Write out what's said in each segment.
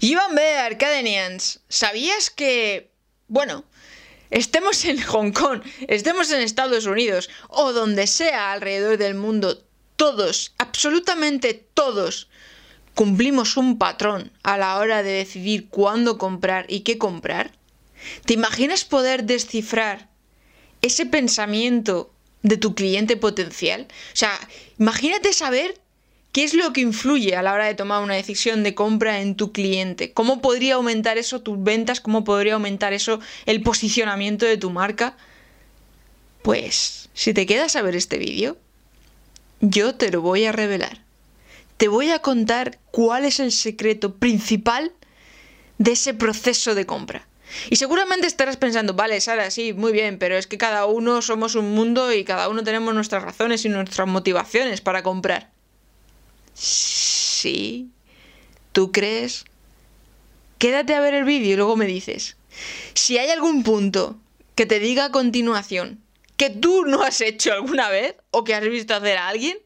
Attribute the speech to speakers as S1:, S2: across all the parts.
S1: Iván B. Arcadenians, ¿sabías que... Bueno, estemos en Hong Kong, estemos en Estados Unidos o donde sea alrededor del mundo, todos, absolutamente todos, cumplimos un patrón a la hora de decidir cuándo comprar y qué comprar? ¿Te imaginas poder descifrar ese pensamiento de tu cliente potencial? O sea, imagínate saber qué es lo que influye a la hora de tomar una decisión de compra en tu cliente. ¿Cómo podría aumentar eso tus ventas? ¿Cómo podría aumentar eso el posicionamiento de tu marca? Pues, si te quedas a ver este vídeo, yo te lo voy a revelar te voy a contar cuál es el secreto principal de ese proceso de compra. Y seguramente estarás pensando, vale, Sara, sí, muy bien, pero es que cada uno somos un mundo y cada uno tenemos nuestras razones y nuestras motivaciones para comprar. Sí, ¿tú crees? Quédate a ver el vídeo y luego me dices. Si hay algún punto que te diga a continuación que tú no has hecho alguna vez o que has visto hacer a alguien,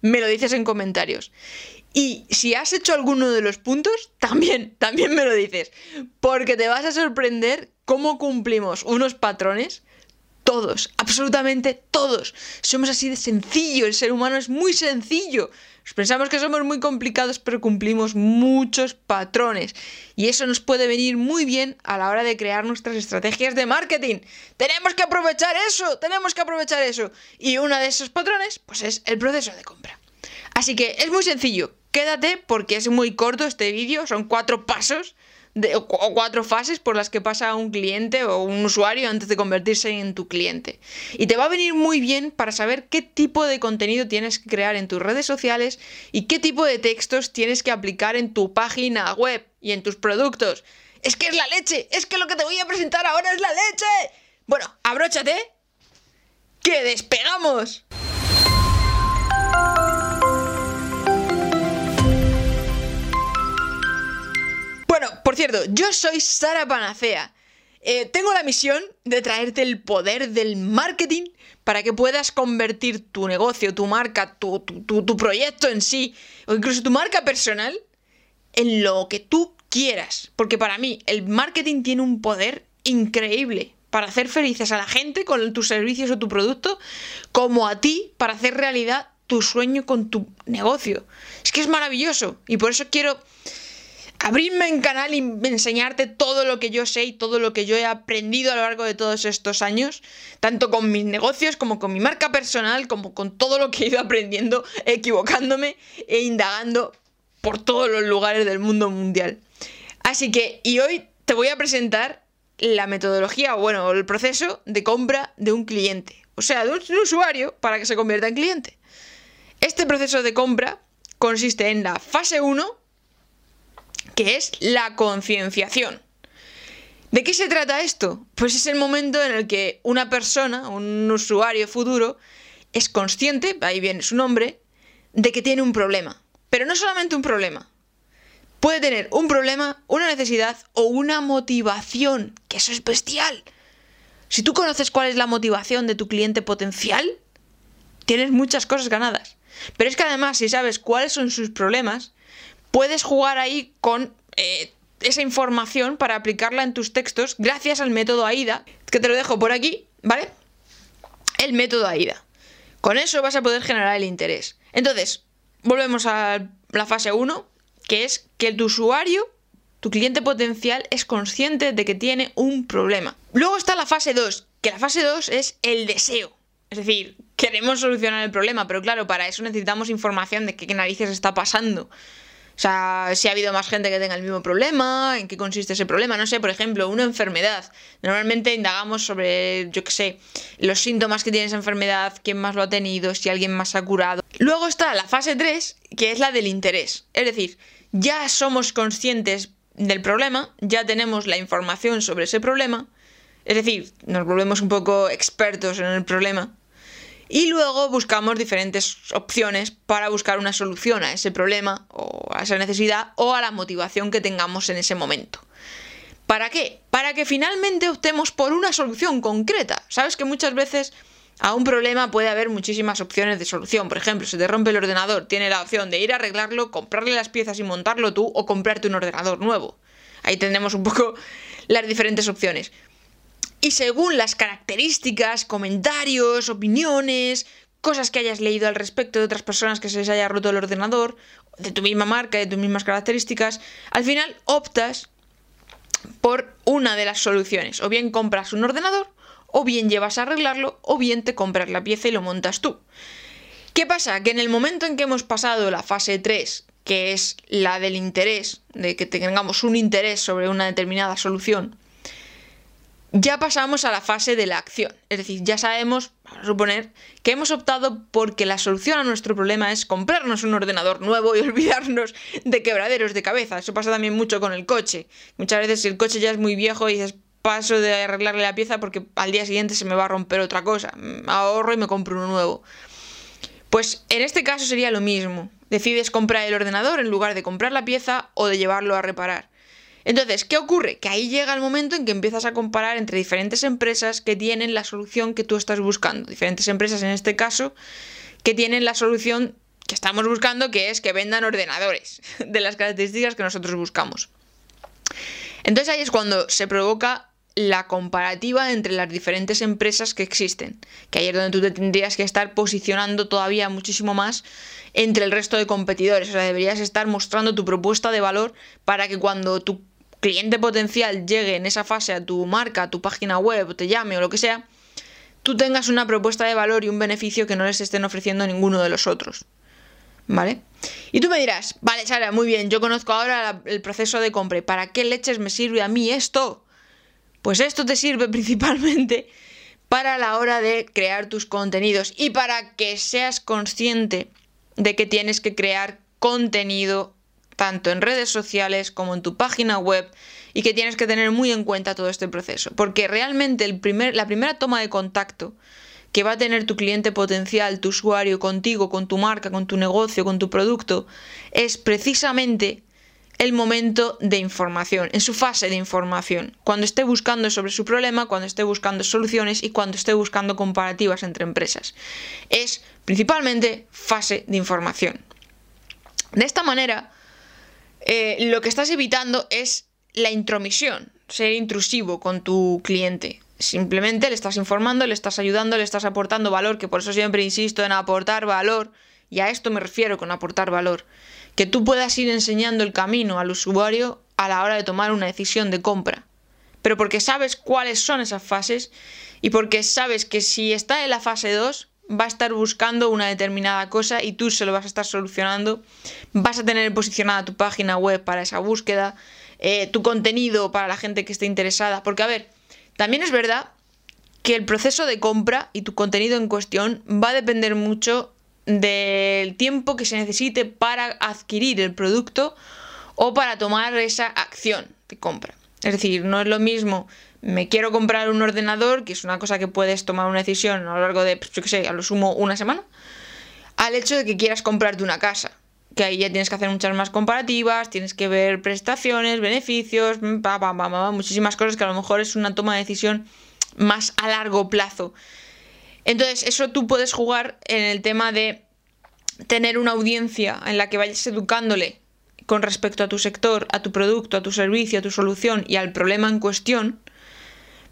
S1: me lo dices en comentarios. Y si has hecho alguno de los puntos, también, también me lo dices. Porque te vas a sorprender cómo cumplimos unos patrones. Todos, absolutamente todos. Somos así de sencillo, el ser humano es muy sencillo. Pensamos que somos muy complicados, pero cumplimos muchos patrones. Y eso nos puede venir muy bien a la hora de crear nuestras estrategias de marketing. Tenemos que aprovechar eso, tenemos que aprovechar eso. Y uno de esos patrones, pues es el proceso de compra. Así que es muy sencillo. Quédate porque es muy corto este vídeo, son cuatro pasos o cuatro fases por las que pasa un cliente o un usuario antes de convertirse en tu cliente. Y te va a venir muy bien para saber qué tipo de contenido tienes que crear en tus redes sociales y qué tipo de textos tienes que aplicar en tu página web y en tus productos. Es que es la leche, es que lo que te voy a presentar ahora es la leche. Bueno, abróchate, que despegamos. Por cierto, yo soy Sara Panacea. Eh, tengo la misión de traerte el poder del marketing para que puedas convertir tu negocio, tu marca, tu, tu, proyecto en sí, o incluso tu marca personal, en lo que tú quieras. Porque para mí el marketing tiene un poder increíble para hacer felices a la gente con tus servicios o tu producto, como a ti para hacer realidad tu sueño con tu negocio. Es que es maravilloso y por eso quiero abrirme en canal y enseñarte todo lo que yo sé y todo lo que yo he aprendido a lo largo de todos estos años, tanto con mis negocios como con mi marca personal, como con todo lo que he ido aprendiendo, equivocándome e indagando por todos los lugares del mundo mundial. Así que, y hoy te voy a presentar la metodología, o bueno, el proceso de compra de un cliente, o sea, de un usuario para que se convierta en cliente. Este proceso de compra consiste en la fase 1, que es la concienciación. ¿De qué se trata esto? Pues es el momento en el que una persona, un usuario futuro, es consciente, ahí viene su nombre, de que tiene un problema. Pero no solamente un problema. Puede tener un problema, una necesidad o una motivación, que eso es bestial. Si tú conoces cuál es la motivación de tu cliente potencial, tienes muchas cosas ganadas. Pero es que además, si sabes cuáles son sus problemas, puedes jugar ahí con eh, esa información para aplicarla en tus textos gracias al método AIDA, que te lo dejo por aquí, ¿vale? El método AIDA. Con eso vas a poder generar el interés. Entonces, volvemos a la fase 1, que es que tu usuario, tu cliente potencial, es consciente de que tiene un problema. Luego está la fase 2, que la fase 2 es el deseo. Es decir, queremos solucionar el problema, pero claro, para eso necesitamos información de qué narices está pasando. O sea, si ha habido más gente que tenga el mismo problema, en qué consiste ese problema, no sé, por ejemplo, una enfermedad. Normalmente indagamos sobre, yo qué sé, los síntomas que tiene esa enfermedad, quién más lo ha tenido, si alguien más ha curado. Luego está la fase 3, que es la del interés. Es decir, ya somos conscientes del problema, ya tenemos la información sobre ese problema, es decir, nos volvemos un poco expertos en el problema y luego buscamos diferentes opciones para buscar una solución a ese problema o a esa necesidad o a la motivación que tengamos en ese momento. ¿Para qué? Para que finalmente optemos por una solución concreta. Sabes que muchas veces A un problema puede haber muchísimas opciones de solución. Por ejemplo, si te rompe el ordenador, tiene la opción de ir a arreglarlo, comprarle las piezas y montarlo tú o comprarte un ordenador nuevo. Ahí tendremos un poco las diferentes opciones. Y según las características, comentarios, opiniones, cosas que hayas leído al respecto de otras personas que se les haya roto el ordenador, de tu misma marca, de tus mismas características, al final optas por una de las soluciones. O bien compras un ordenador o bien llevas a arreglarlo, o bien te compras la pieza y lo montas tú. ¿Qué pasa? Que en el momento en que hemos pasado la fase 3, que es la del interés, de que tengamos un interés sobre una determinada solución, ya pasamos a la fase de la acción. Es decir, ya sabemos, vamos a suponer, que hemos optado porque la solución a nuestro problema es comprarnos un ordenador nuevo y olvidarnos de quebraderos de cabeza. Eso pasa también mucho con el coche. Muchas veces si el coche ya es muy viejo y dices, paso de arreglarle la pieza porque al día siguiente se me va a romper otra cosa. Ahorro y me compro uno nuevo. Pues en este caso sería lo mismo. Decides comprar el ordenador en lugar de comprar la pieza o de llevarlo a reparar. Entonces, ¿qué ocurre? Que ahí llega el momento en que empiezas a comparar entre diferentes empresas que tienen la solución que tú estás buscando. Diferentes empresas en este caso que tienen la solución que estamos buscando, que es que vendan ordenadores de las características que nosotros buscamos. Entonces ahí es cuando se provoca la comparativa entre las diferentes empresas que existen, que ahí es donde tú te tendrías que estar posicionando todavía muchísimo más entre el resto de competidores, o sea, deberías estar mostrando tu propuesta de valor para que cuando tu cliente potencial llegue en esa fase a tu marca, a tu página web, te llame o lo que sea, tú tengas una propuesta de valor y un beneficio que no les estén ofreciendo ninguno de los otros. ¿Vale? Y tú me dirás, vale, Sara, muy bien, yo conozco ahora el proceso de compra. ¿Para qué leches me sirve a mí esto? Pues esto te sirve principalmente para la hora de crear tus contenidos y para que seas consciente de que tienes que crear contenido tanto en redes sociales como en tu página web y que tienes que tener muy en cuenta todo este proceso. Porque realmente el primer, la primera toma de contacto que va a tener tu cliente potencial, tu usuario contigo, con tu marca, con tu negocio, con tu producto, es precisamente el momento de información, en su fase de información, cuando esté buscando sobre su problema, cuando esté buscando soluciones y cuando esté buscando comparativas entre empresas. Es principalmente fase de información. De esta manera, eh, lo que estás evitando es la intromisión, ser intrusivo con tu cliente. Simplemente le estás informando, le estás ayudando, le estás aportando valor, que por eso siempre insisto en aportar valor, y a esto me refiero con aportar valor. Que tú puedas ir enseñando el camino al usuario a la hora de tomar una decisión de compra. Pero porque sabes cuáles son esas fases y porque sabes que si está en la fase 2 va a estar buscando una determinada cosa y tú se lo vas a estar solucionando, vas a tener posicionada tu página web para esa búsqueda, eh, tu contenido para la gente que esté interesada, porque a ver, también es verdad que el proceso de compra y tu contenido en cuestión va a depender mucho del tiempo que se necesite para adquirir el producto o para tomar esa acción de compra. Es decir, no es lo mismo me quiero comprar un ordenador, que es una cosa que puedes tomar una decisión a lo largo de, pues, yo qué sé, a lo sumo una semana, al hecho de que quieras comprarte una casa. Que ahí ya tienes que hacer muchas más comparativas, tienes que ver prestaciones, beneficios, muchísimas cosas que a lo mejor es una toma de decisión más a largo plazo. Entonces, eso tú puedes jugar en el tema de tener una audiencia en la que vayas educándole con respecto a tu sector, a tu producto, a tu servicio, a tu solución y al problema en cuestión,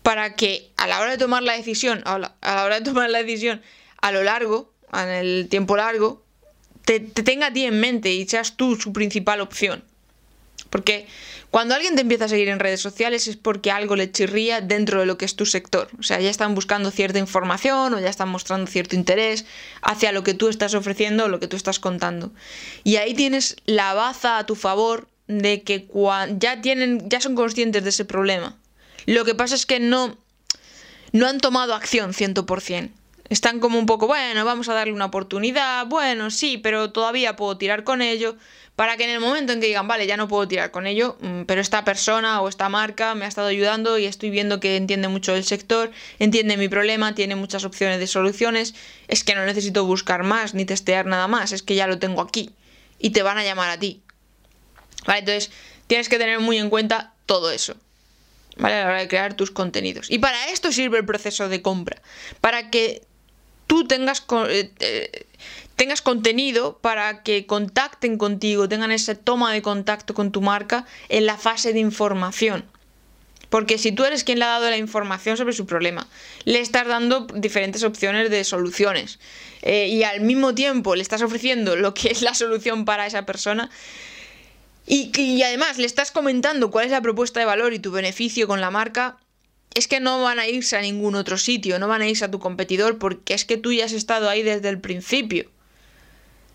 S1: para que a la hora de tomar la decisión, a la, hora de tomar la decisión a lo largo, en el tiempo largo, te, te tenga a ti en mente y seas tú su principal opción. Porque cuando alguien te empieza a seguir en redes sociales es porque algo le chirría dentro de lo que es tu sector. O sea, ya están buscando cierta información o ya están mostrando cierto interés hacia lo que tú estás ofreciendo o lo que tú estás contando. Y ahí tienes la baza a tu favor de que ya tienen ya son conscientes de ese problema. Lo que pasa es que no no han tomado acción 100%. Están como un poco, bueno, vamos a darle una oportunidad, bueno, sí, pero todavía puedo tirar con ello para que en el momento en que digan, vale, ya no puedo tirar con ello, mm, pero esta persona o esta marca me ha estado ayudando y estoy viendo que entiende mucho el sector, entiende mi problema, tiene muchas opciones de soluciones, es que no necesito buscar más ni testear nada más, es que ya lo tengo aquí y te van a llamar a ti. Vale, entonces tienes que tener muy en cuenta todo eso. ¿Vale? A la hora de crear tus contenidos. Y para esto sirve el proceso de compra. Para que tú tengas, eh, eh, tengas contenido para que contacten contigo, tengan esa toma de contacto con tu marca en la fase de información. Porque si tú eres quien le ha dado la información sobre su problema, le estás dando diferentes opciones de soluciones eh, y al mismo tiempo le estás ofreciendo lo que es la solución para esa persona y, además le estás comentando cuál es la propuesta de valor y tu beneficio con la marca, es que no van a irse a ningún otro sitio, no van a irse a tu competidor porque es que tú ya has estado ahí desde el principio.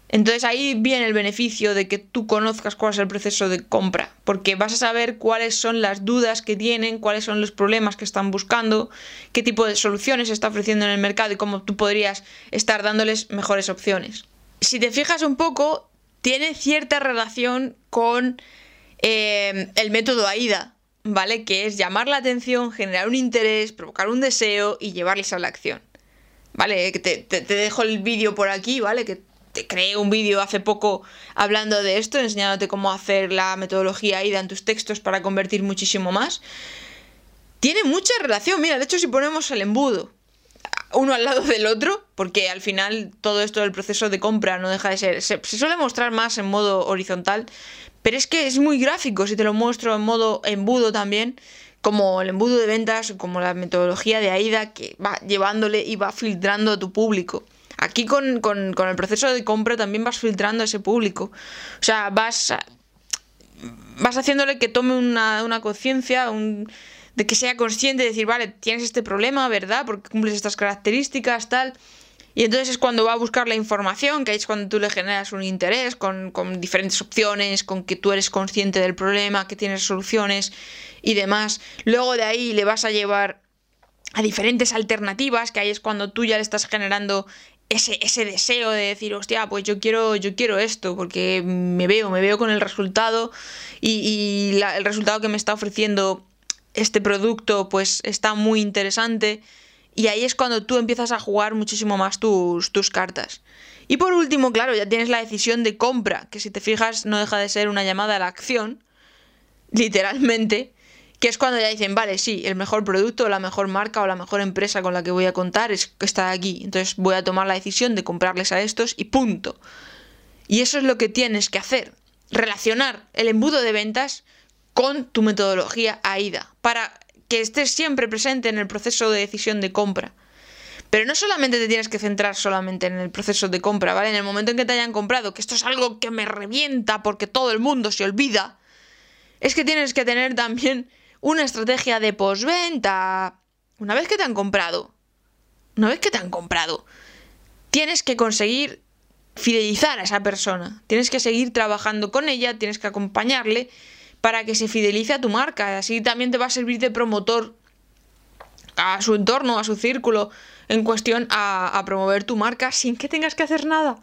S1: Entonces ahí viene el beneficio de que tú conozcas cuál es el proceso de compra, porque vas a saber cuáles son las dudas que tienen, cuáles son los problemas que están buscando, qué tipo de soluciones está ofreciendo en el mercado y cómo tú podrías estar dándoles mejores opciones. Si te fijas un poco, tiene cierta relación con eh, el método AIDA, ¿vale? Que es llamar la atención, generar un interés, provocar un deseo y llevarles a la acción. ¿Vale? Te, te, dejo el vídeo por aquí, ¿vale? Que te creé un vídeo hace poco hablando de esto, enseñándote cómo hacer la metodología AIDA en tus textos para convertir muchísimo más. Tiene mucha relación, mira, de hecho si ponemos el embudo uno al lado del otro, porque al final todo esto del proceso de compra no deja de ser, se, suele mostrar más en modo horizontal, pero es que es muy gráfico si te lo muestro en modo embudo también, como el embudo de ventas, como la metodología de AIDA que va llevándole y va filtrando a tu público. Aquí con, el proceso de compra también vas filtrando a ese público. O sea, vas, vas haciéndole que tome una, una conciencia, de que sea consciente de decir, vale, tienes este problema, ¿verdad? Porque cumples estas características, tal. Y entonces es cuando va a buscar la información, que es cuando tú le generas un interés con, con, diferentes opciones, con que tú eres consciente del problema, que tienes soluciones y demás. Luego de ahí le vas a llevar a diferentes alternativas, que ahí es cuando tú ya le estás generando ese, ese deseo de decir, hostia, pues yo quiero, yo quiero esto, porque me veo, me veo con el resultado y el resultado que me está ofreciendo este producto, pues está muy interesante. Y ahí es cuando tú empiezas a jugar muchísimo más tus, tus cartas. Y por último, claro, ya tienes la decisión de compra, que si te fijas no deja de ser una llamada a la acción, literalmente, que es cuando ya dicen, vale, sí, el mejor producto, la mejor marca o la mejor empresa con la que voy a contar es que está aquí. Entonces voy a tomar la decisión de comprarles a estos y punto. Y eso es lo que tienes que hacer. Relacionar el embudo de ventas con tu metodología AIDA para que estés siempre presente en el proceso de decisión de compra. Pero no solamente te tienes que centrar solamente en el proceso de compra, ¿vale? En el momento en que te hayan comprado, que esto es algo que me revienta porque todo el mundo se olvida, es que tienes que tener también una estrategia de posventa. Una vez que te han comprado, una vez que te han comprado, tienes que conseguir fidelizar a esa persona. Tienes que seguir trabajando con ella, tienes que acompañarle para que se fidelice a tu marca. Así también te va a servir de promotor a su entorno, a su círculo, en cuestión a, promover tu marca sin que tengas que hacer nada.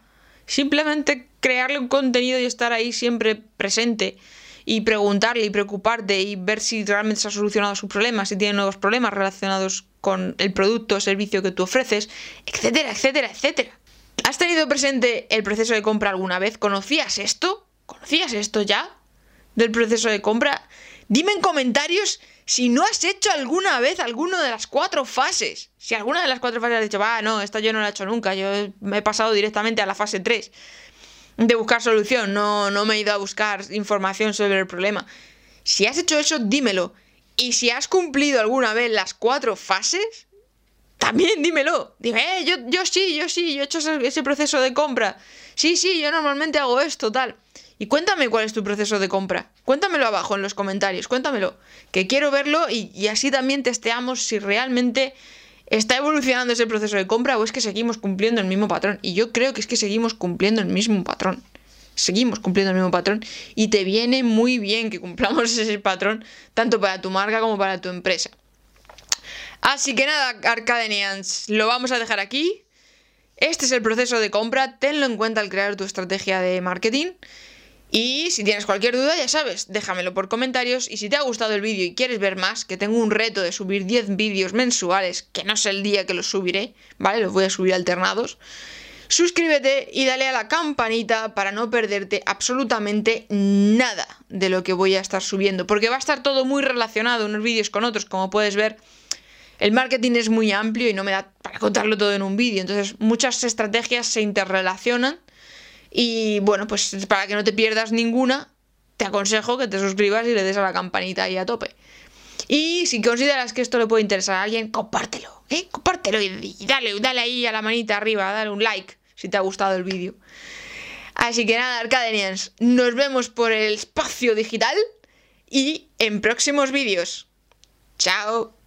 S1: Simplemente crearle un contenido y estar ahí siempre presente y preguntarle y preocuparte y ver si realmente se ha solucionado su problema, si tiene nuevos problemas relacionados con el producto o servicio que tú ofreces, etcétera, etcétera, etcétera. ¿Has tenido presente el proceso de compra alguna vez? ¿Conocías esto? ¿Conocías esto ya? Del proceso de compra. Dime en comentarios si no has hecho alguna vez alguna de las cuatro fases. Si alguna de las cuatro fases has dicho, va, no, esta yo no la he hecho nunca, yo me he pasado directamente a la fase 3 de buscar solución, no, no me he ido a buscar información sobre el problema. Si has hecho eso, dímelo. Y si has cumplido alguna vez las cuatro fases, también dímelo. Dime, eh, yo, yo sí, yo sí, yo he hecho ese, proceso de compra. Sí, sí, yo normalmente hago esto, tal. Y cuéntame cuál es tu proceso de compra. Cuéntamelo abajo en los comentarios, cuéntamelo. Que quiero verlo y, así también testeamos si realmente ¿Está evolucionando ese proceso de compra o es que seguimos cumpliendo el mismo patrón? Y yo creo que es que seguimos cumpliendo el mismo patrón. Seguimos cumpliendo el mismo patrón y te viene muy bien que cumplamos ese patrón tanto para tu marca como para tu empresa. Así que nada, Arcadenians, lo vamos a dejar aquí. Este es el proceso de compra, tenlo en cuenta al crear tu estrategia de marketing. Y si tienes cualquier duda, ya sabes, déjamelo por comentarios. Y si te ha gustado el vídeo y quieres ver más, que tengo un reto de subir 10 vídeos mensuales, que no sé el día que los subiré, ¿vale? Los voy a subir alternados. Suscríbete y dale a la campanita para no perderte absolutamente nada de lo que voy a estar subiendo. Porque va a estar todo muy relacionado unos vídeos con otros, como puedes ver. el marketing es muy amplio y no me da para contarlo todo en un vídeo. Entonces, muchas estrategias se interrelacionan. Y bueno, pues para que no te pierdas ninguna, te aconsejo que te suscribas y le des a la campanita ahí a tope. Y si consideras que esto le puede interesar a alguien, compártelo, ¿eh? Compártelo y, dale, dale ahí a la manita arriba, dale un like si te ha gustado el vídeo. Así que nada, Arcadenians, nos vemos por el espacio digital y en próximos vídeos. Chao.